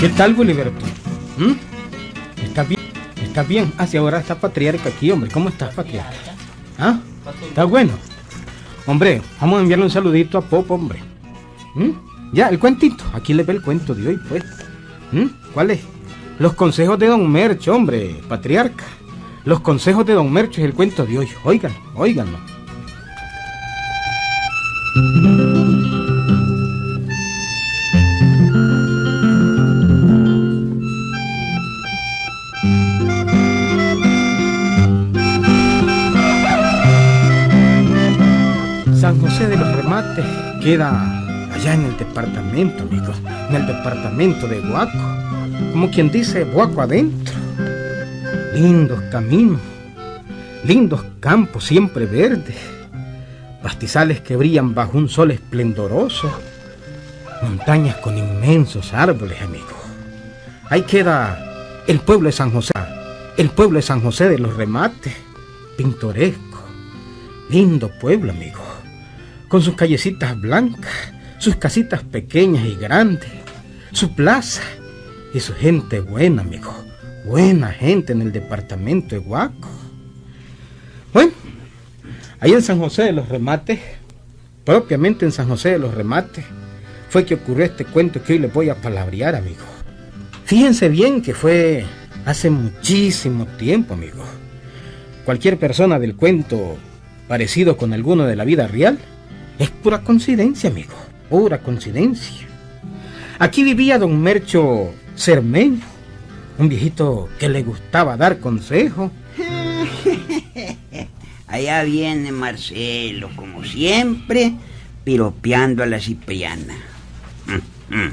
¿Qué tal, Boliberto? ¿Mm? ¿Estás bien? ¿Estás bien? Ah, ahora está patriarca aquí, hombre. ¿Cómo estás, patriarca? ¿Ah? ¿Está bueno? Hombre, vamos a enviarle un saludito a Pop, hombre. ¿Mm? Ya, el cuentito. Aquí le ve el cuento de hoy, pues. ¿Mm? ¿Cuál es? Los consejos de Don Mercho, hombre, patriarca. Los consejos de Don Mercho es el cuento de hoy. Oigan, óiganlo. Queda allá en el departamento, amigos, en el departamento de Guaco. Como quien dice, Guaco adentro. Lindos caminos, lindos campos siempre verdes, pastizales que brillan bajo un sol esplendoroso, montañas con inmensos árboles, amigos. Ahí queda el pueblo de San José, el pueblo de San José de los Remates, pintoresco, lindo pueblo, amigos con sus callecitas blancas, sus casitas pequeñas y grandes, su plaza y su gente buena, amigo. Buena gente en el departamento de Huaco. Bueno, ahí en San José de los Remates, propiamente en San José de los Remates, fue que ocurrió este cuento que hoy les voy a palabrear, amigo. Fíjense bien que fue hace muchísimo tiempo, amigo. Cualquier persona del cuento parecido con alguno de la vida real es pura coincidencia, amigo. Pura coincidencia. Aquí vivía don Mercho Cermeño, un viejito que le gustaba dar consejo. Allá viene Marcelo, como siempre, piropeando a la Cipriana. Mm, mm.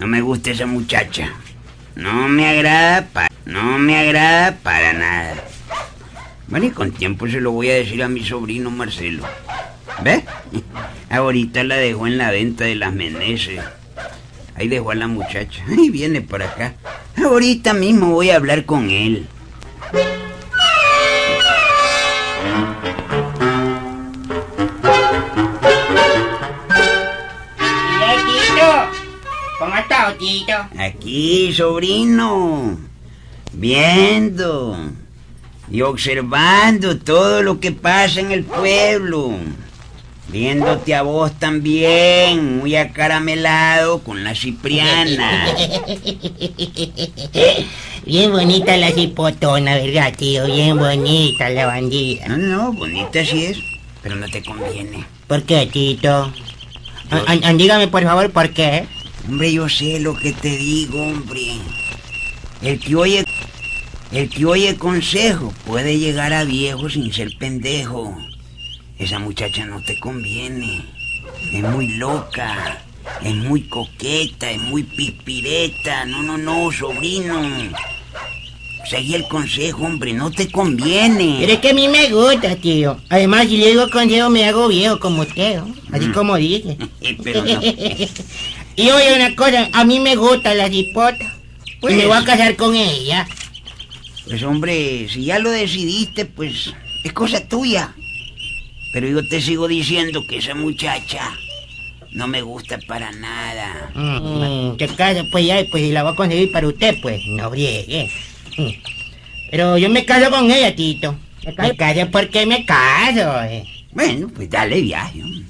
No me gusta esa muchacha. No me agrada para, no me agrada para nada. Bueno, y con tiempo se lo voy a decir a mi sobrino Marcelo. ¿Ve? Ahorita la dejó en la venta de las Meneses. Ahí dejó a la muchacha. Ahí viene por acá. Ahorita mismo voy a hablar con él. ¿Cómo está, Tito? Aquí, sobrino. Viendo y observando todo lo que pasa en el pueblo. Viéndote a vos también, muy acaramelado con la cipriana. Bien bonita la cipotona, ¿verdad, tío? Bien bonita la bandida. No, no, bonita sí es, pero no te conviene. ¿Por qué, Tito? An- an- dígame, por favor, ¿por qué? Hombre, yo sé lo que te digo, hombre. El que oye, el que oye consejo puede llegar a viejo sin ser pendejo. Esa muchacha no te conviene. Es muy loca. Es muy coqueta, es muy pipireta. No, no, no, sobrino. Seguí el consejo, hombre, no te conviene. Pero es que a mí me gusta, tío. Además, si le digo consejo, me hago viejo como usted, ¿no? Así como dice. Pero no. y oye una cosa, a mí me gusta la cipota. Pues- y me voy a casar con ella. Pues hombre, si ya lo decidiste, pues es cosa tuya. Pero yo te sigo diciendo que esa muchacha no me gusta para nada. Mm, ¿Qué casa? Pues ya, pues si la voy a conseguir para usted, pues no briegue. Mm. Pero yo me caso con ella, Tito. Me caso porque me caso. eh. Bueno, pues dale viaje. hombre.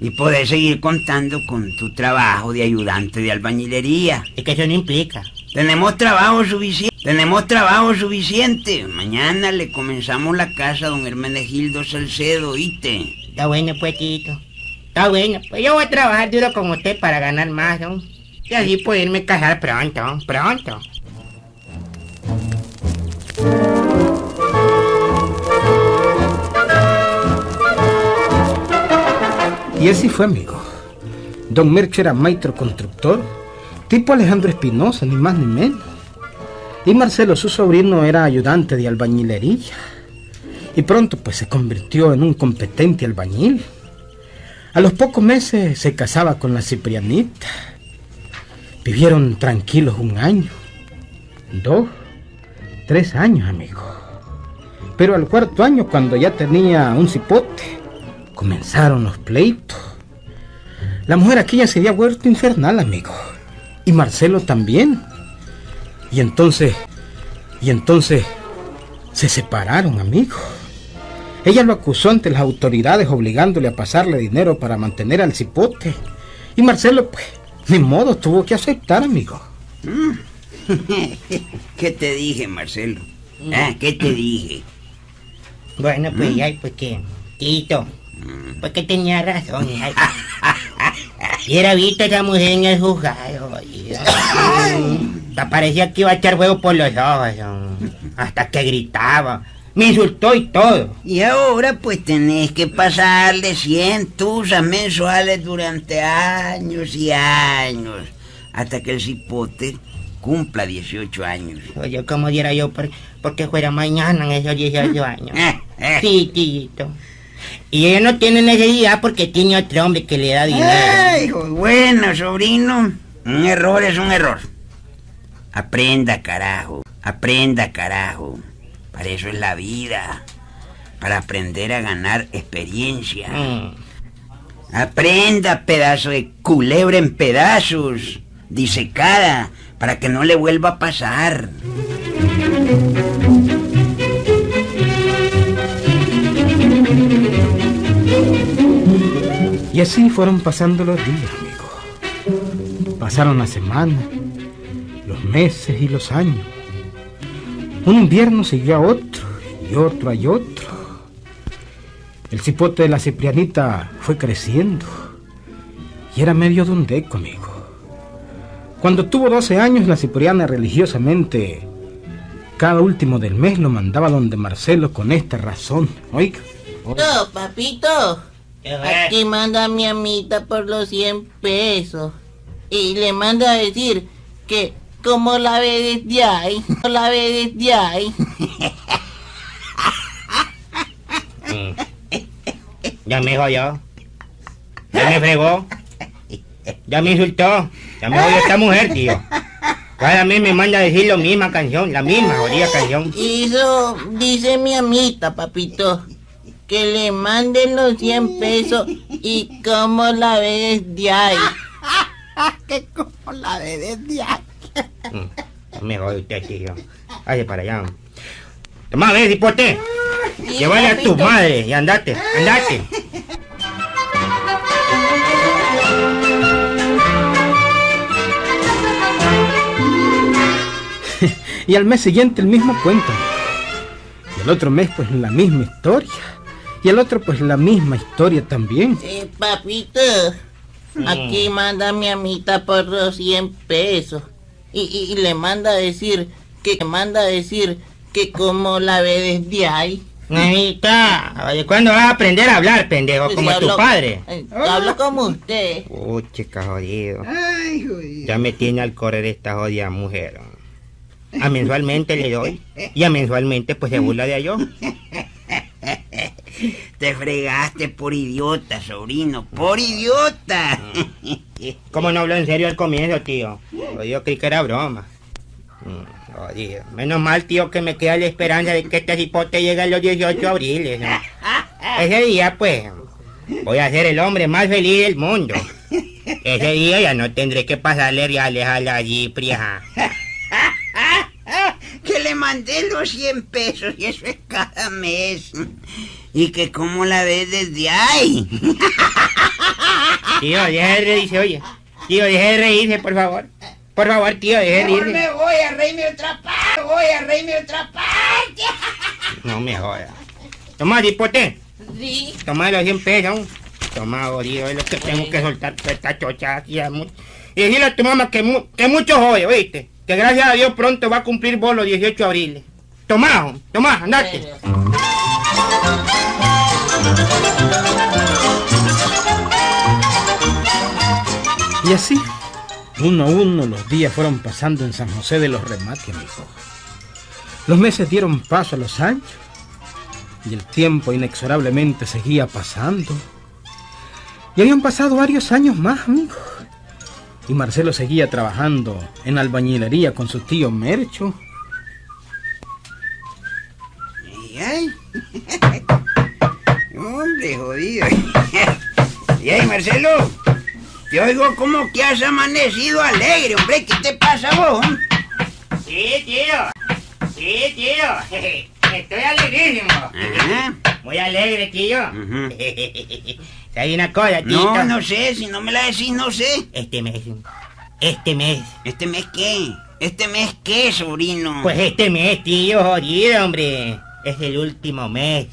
Y poder seguir contando con tu trabajo de ayudante de albañilería. Es que eso no implica. Tenemos trabajo suficiente. Tenemos trabajo suficiente. Mañana le comenzamos la casa a don Hermenegildo Salcedo, ¿oíste? Está bueno, pues, Tito. Está bueno. Pues yo voy a trabajar duro con usted para ganar más, ¿no? Y así poderme casar pronto, pronto. Y así fue, amigo. Don Mercho era maestro constructor, tipo Alejandro Espinosa, ni más ni menos. Y Marcelo, su sobrino, era ayudante de albañilería. Y pronto pues se convirtió en un competente albañil. A los pocos meses se casaba con la Ciprianita. Vivieron tranquilos un año, dos, tres años, amigo. Pero al cuarto año, cuando ya tenía un cipote, comenzaron los pleitos. La mujer aquella se había vuelto infernal, amigo. Y Marcelo también. Y entonces, y entonces se separaron, amigo. Ella lo acusó ante las autoridades obligándole a pasarle dinero para mantener al cipote. Y Marcelo, pues, ni modo, tuvo que aceptar, amigo. ¿Qué te dije, Marcelo? ¿Ah? ¿Qué te dije? Bueno, pues ya, pues que, Tito, pues que tenía razón. Y era visto esa mujer en el juzgado. parecía que iba a echar fuego por los ojos. Hasta que gritaba. Me insultó y todo. Y ahora pues tenés que pasarle 100 tusas mensuales durante años y años. Hasta que el cipote cumpla 18 años. Oye, como diera yo por, porque fuera mañana en esos 18 años. Sí, tito. Y ella no tiene necesidad porque tiene otro hombre que le da dinero. Ay, hijo, bueno, sobrino. Un error es un error. Aprenda, carajo. Aprenda, carajo. Para eso es la vida. Para aprender a ganar experiencia. Mm. Aprenda, pedazo de culebra en pedazos. Disecada. Para que no le vuelva a pasar. Y así fueron pasando los días, amigo. Pasaron las semanas, los meses y los años. Un invierno siguió a otro, y otro y otro. El cipote de la ciprianita fue creciendo, y era medio de un deco, amigo. Cuando tuvo 12 años, la cipriana religiosamente, cada último del mes lo mandaba donde Marcelo con esta razón. Oiga, No, papito. Aquí manda a mi amita por los 100 pesos. Y le manda a decir que como la ve desde ahí, no la ve desde ahí. Ya me jodió. Ya me fregó. Ya me insultó. Ya me jodió esta mujer, tío. Cada mes me manda a decir la misma canción, la misma jodida canción. Y eso dice mi amita, papito. Que le manden los 100 pesos y como la ve desde ahí. que como la ve desde ahí. Mm, Me jode usted, tío. Vaya para allá. Toma, ve, cipote. Sí, Llévale a tu madre y andate, andate. Y al mes siguiente el mismo cuento. Y el otro mes pues la misma historia. Y el otro pues la misma historia también. Eh, papito, aquí manda mi amita por los 100 pesos. Y, y- y le manda a decir, que le manda a decir que como la ve desde ahí. Mamita, oye, ¿cuándo vas a aprender a hablar, pendejo? Pues Como si tu padre. eh, hablo como usted. Uy, chica jodido. Ay, jodido. Ya me tiene al correr esta jodida mujer. A mensualmente le doy. Y a mensualmente pues se burla de yo. Te fregaste por idiota, sobrino. Por idiota. ¿Cómo no habló en serio al comienzo, tío? Yo creí que era broma. Mm, jodido. Menos mal, tío, que me queda la esperanza de que este cipote llegue a los 18 de abril. ¿no? Ese día, pues, voy a ser el hombre más feliz del mundo. Ese día ya no tendré que pasarle reales a la Gipria. Le mandé los 100 pesos y eso es cada mes. Y que cómo la ves desde ahí. Tío, deje de reírse, oye. Tío, deje de reírse, por favor. Por favor, tío, deje de reírse. voy a reírme otra parte. Voy a reírme otra parte. No me jodas. Toma, cipote. Sí. Toma los 100 pesos. Toma, jodido, es lo que tengo que soltar por esta chocha Y decirle a tu mamá que, mu- que mucho jode, oíste. Que gracias a Dios pronto va a cumplir vos los 18 de abril. Toma, toma, andate. Y así, uno a uno, los días fueron pasando en San José de los Remates, amigo. Los meses dieron paso a los años y el tiempo inexorablemente seguía pasando. Y habían pasado varios años más, amigo. Y Marcelo seguía trabajando en albañilería con su tío Mercho. Ay. Hombre, jodido. Y ahí, Marcelo. Te oigo como que has amanecido alegre, hombre. ¿Qué te pasa vos? Sí, tío. Sí, tío. Estoy alegrísimo. Ajá. Muy alegre, tío. Ujú. ¿Sabes una cosa, tío? No, no sé. Si no me la decís, no sé. Este mes. Este mes. ¿Este mes qué? ¿Este mes qué, sobrino? Pues este mes, tío, jodido, hombre. Es el último mes.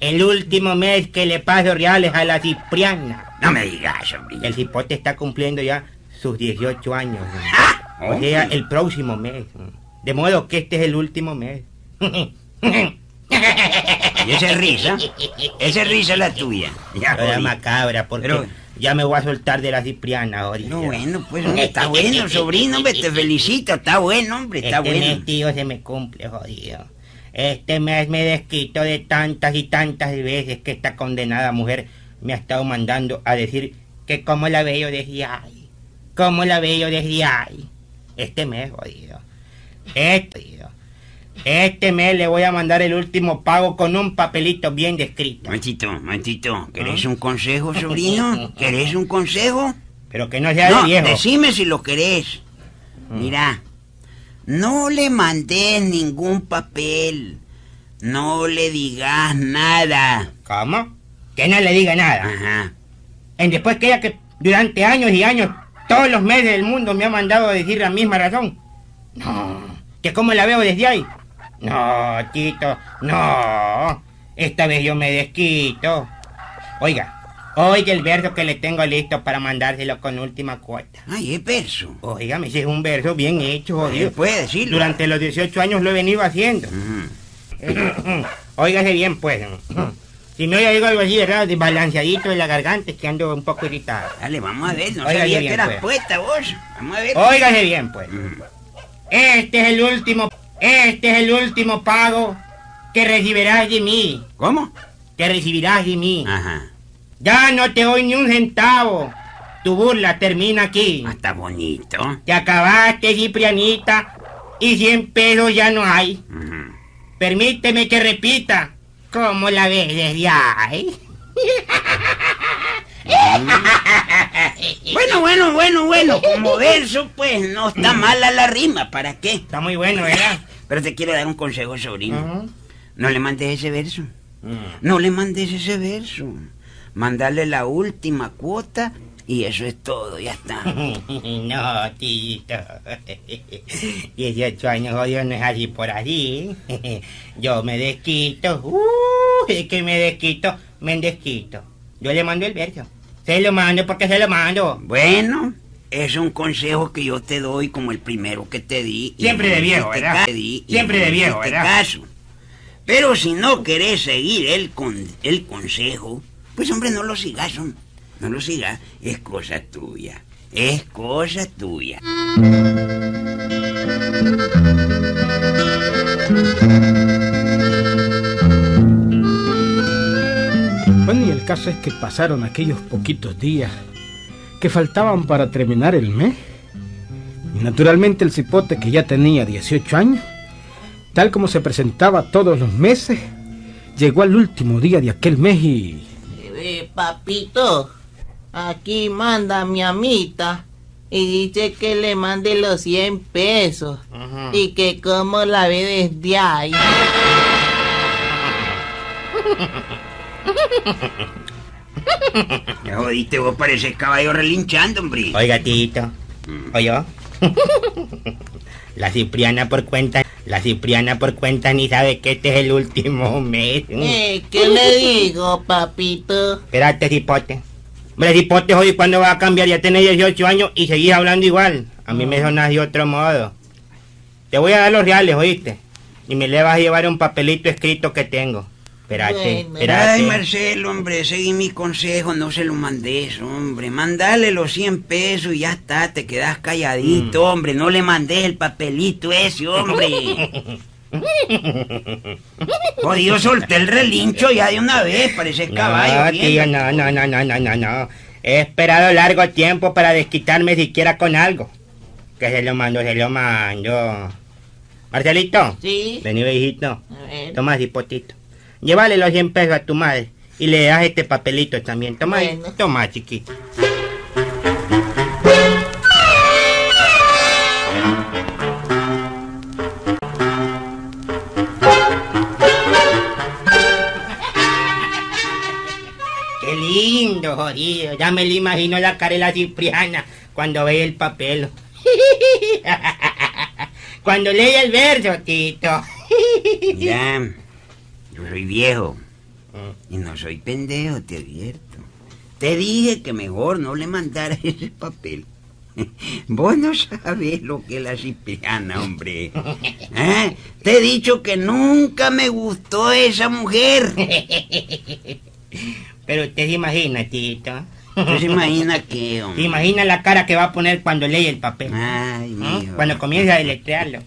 El último mes que le paso reales a la Cipriana. No me digas, sobrino. El cipote está cumpliendo ya sus 18 años. Ah, O sea, el próximo mes. De modo que este es el último mes. ¿Y esa es risa? Esa es risa la tuya. Ya, macabra, porque Pero- ya me voy a soltar de la Cipriana ahorita. No, bueno, pues hombre, está bueno, sobrino, hombre, te felicito. Está bueno, hombre, está este bueno. mes, tío, se me cumple, jodido. Este mes me desquito de tantas y tantas veces que esta condenada mujer me ha estado mandando a decir que cómo la veo desde ahí. Cómo la veo desde ahí. Este mes, jodido. Este, jodido. Este mes le voy a mandar el último pago con un papelito bien descrito. Momentito, momentito. ¿Querés un consejo, sobrino? ¿Querés un consejo? Pero que no sea No, de viejo. decime si lo querés. Mira, no le mandes ningún papel. No le digas nada. ¿Cómo? Que no le diga nada. Ajá. En después que ella que durante años y años, todos los meses del mundo me ha mandado a decir la misma razón. No, que cómo la veo desde ahí. No, Tito, no. Esta vez yo me desquito. Oiga, oiga el verso que le tengo listo para mandárselo con última cuota. Ay, es verso. Oiga, ese es un verso bien hecho, jodido. Puede decirlo. Durante los 18 años lo he venido haciendo. Ujú. Óigase bien, pues. Si no, yo digo algo así, ¿verdad? Desbalanceadito de la garganta, es que ando un poco irritado. Dale, vamos a ver. No Oiga, sabía bien, que eras pues. poeta vos. Vamos a ver. Óigase bien, pues. Ujú. Este es el último, este es el último pago que recibirás de mí. ¿Cómo? Que recibirás de mí. Ajá. Ya no te doy ni un centavo. Tu burla termina aquí. Ah, Está bonito. Te acabaste, Ciprianita, y 100 pesos ya no hay. Permíteme que repita. ¿Cómo la ves desde ahí? Bueno, bueno, bueno, bueno. Como verso, pues no está mala la rima. ¿Para qué? Está muy bueno, ¿verdad? Pero te quiero dar un consejo, sobrino. No le mandes ese verso. Mm. No le mandes ese verso. Mandarle la última cuota y eso es todo, ya está. No, tito. 18 años jodido no es así por allí. Yo me desquito. Uh, es que me desquito, me desquito. Yo le mando el verso. Se lo mando porque se lo mando. Bueno, es un consejo que yo te doy como el primero que te di. y Siempre de viejo, hiciste ¿verdad? ca- te di y Siempre de viejo, ¿verdad? caso. Pero si no querés seguir el, con, el consejo, pues hombre, no lo sigas. No lo sigas. Es cosa tuya. Es cosa tuya. Caso es que pasaron aquellos poquitos días que faltaban para terminar el mes. Y naturalmente el cipote que ya tenía 18 años, tal como se presentaba todos los meses, llegó al último día de aquel mes y... Eh, papito, aquí manda mi amita y dice que le mande los 100 pesos y que como la ve desde ahí. Ya jodiste, vos pareces caballo relinchando, hombre. Oiga, tito. ¿Oye? La Cipriana por cuenta, la Cipriana por cuenta ni sabe que este es el último mes. Eh, ¿Qué le digo, papito? Espérate, cipote. Hombre, cipote, hoy cuando va a cambiar, ya tenés 18 años y seguís hablando igual. A mí me sonas de otro modo. Te voy a dar los reales, ¿oíste? Y me le vas a llevar un papelito escrito que tengo. Espérate, espérate. Ay, Marcelo, hombre, seguí mi consejo, no se lo mandes, hombre. Mandale los 100 pesos y ya está, te quedas calladito, Mm. hombre. No le mandes el papelito ese, hombre. Jodido, solté el relincho ya de una vez, parece caballo. No, tío, no, no, no, no, no, no, no. He esperado largo tiempo para desquitarme siquiera con algo. Que se lo mando, se lo mando. Marcelito, Sí. vení, hijito. A ver. Toma, cipotito. Llévale los 100 pesos a tu madre y le das este papelito también. Toma. Bueno. toma, chiquito. Qué lindo, jodido. Ya me lo imagino la cara de la Cipriana cuando ve el papel. cuando lee el verso, Tito. Mira, yo soy viejo. Y no soy pendejo, te advierto. Te dije que mejor no le mandara ese papel. Vos no sabes lo que es la cipriana, hombre. ¿Eh? Te he dicho que nunca me gustó esa mujer. Pero usted se imagina, Tito. ¿Tú se imagina Se hombre? imagina la cara que va a poner cuando lee el papel. Ay, mijo. Cuando comienza a deletrearlo.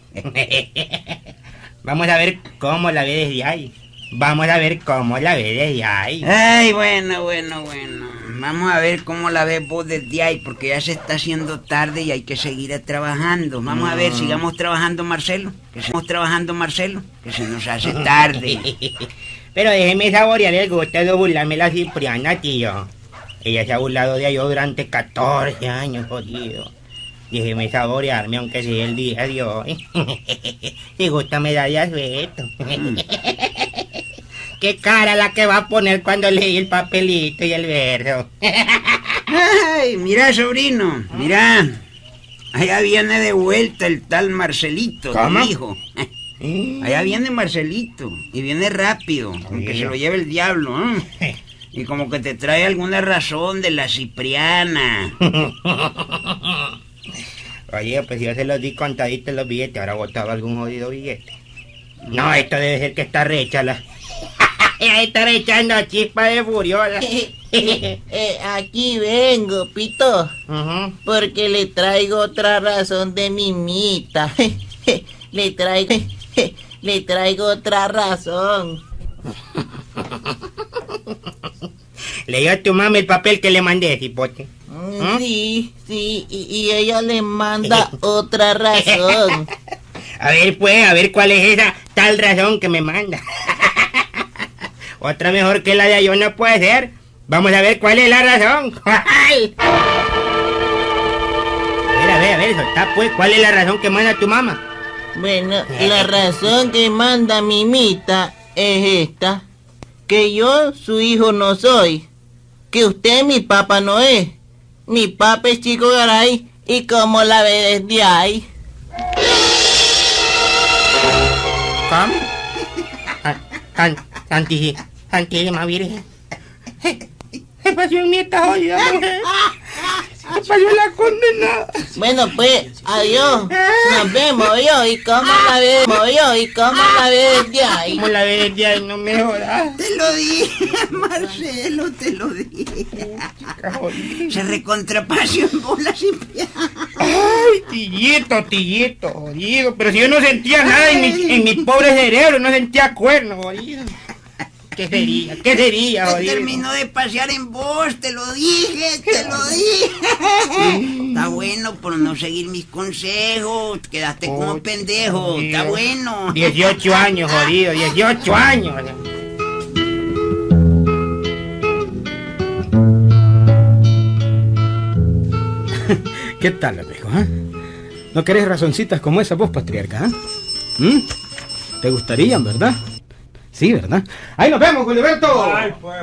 Vamos a ver cómo la ve desde ahí. Vamos a ver cómo la ve desde ahí. Ay, bueno, bueno, bueno. Vamos a ver cómo la ves vos desde ahí, porque ya se está haciendo tarde y hay que seguir trabajando. Vamos a ver, sigamos trabajando, Marcelo. Que sigamos trabajando, Marcelo. Que se nos hace tarde. Pero déjeme saborear el gusto de burlarme la Cipriana, tío. Ella se ha burlado de yo durante 14 años, jodido. Déjeme saborearme, aunque sea el día de hoy. Si gusta me da de asueto. Qué cara la que va a poner cuando leí el papelito y el verso. Ay, mira, sobrino, mira. Allá viene de vuelta el tal Marcelito, tu ¿Cómo? hijo. Allá viene Marcelito y viene rápido, aunque se lo lleve el diablo, ¿eh? Y como que te trae alguna razón de la Cipriana. Oye, pues yo se los di contaditos los billetes, ahora botaba algún jodido billete. No, esto debe ser que está recha la... está rechando chispa de furiosa. Eh, eh, aquí vengo, Pito, porque le traigo otra razón de mimita. le traigo, le traigo otra razón. Leyó a tu mamá el papel que le mandé, cipote. Mm, ¿Ah? Sí, sí, y, y ella le manda otra razón. A ver, pues, a ver cuál es esa tal razón que me manda. Otra mejor que la de yo no puede ser. Vamos a ver cuál es la razón. ¿Cuál? A ver, a ver, a ver, soltá, pues, ¿cuál es la razón que manda tu mamá? Bueno, la razón que manda Mimita es esta. Que yo su hijo no soy. Que usted mi papá no es. Mi papá es Chico Garay. Y como la ve desde ahí. ¿Cómo? Santi, Santísima Virgen. ¿Qué pasó en mi esta jodida mujer? ¿Qué pasó en la condenada? Bueno, pues, adiós. Nos vemos yo. Y como la ve, yo. Y como la ve desde ahí. ¿Cómo la ves desde ahí? No me jodas. Te lo dije, Marcelo, te lo dije. Se recontrapasió en bola Cipriana. Ay, tillito, tillito, jodido. Pero si yo no sentía nada en mi, en mi pobre cerebro, no sentía cuerno, jodido. ¿Qué sería? ¿Qué sería, Te jodido? terminó de pasear en vos, te lo dije, te lo dije. Está bueno por no seguir mis consejos. Quedaste como pendejo. Está bueno. 18 años, jodido, 18 años. ¿Qué tal, amigo? ah? ¿No querés razoncitas como esa vos, patriarca? ¿Mm? ¿Te gustarían, verdad? Sí, ¿verdad? Ahí nos vemos, Gilberto. Ay, pues.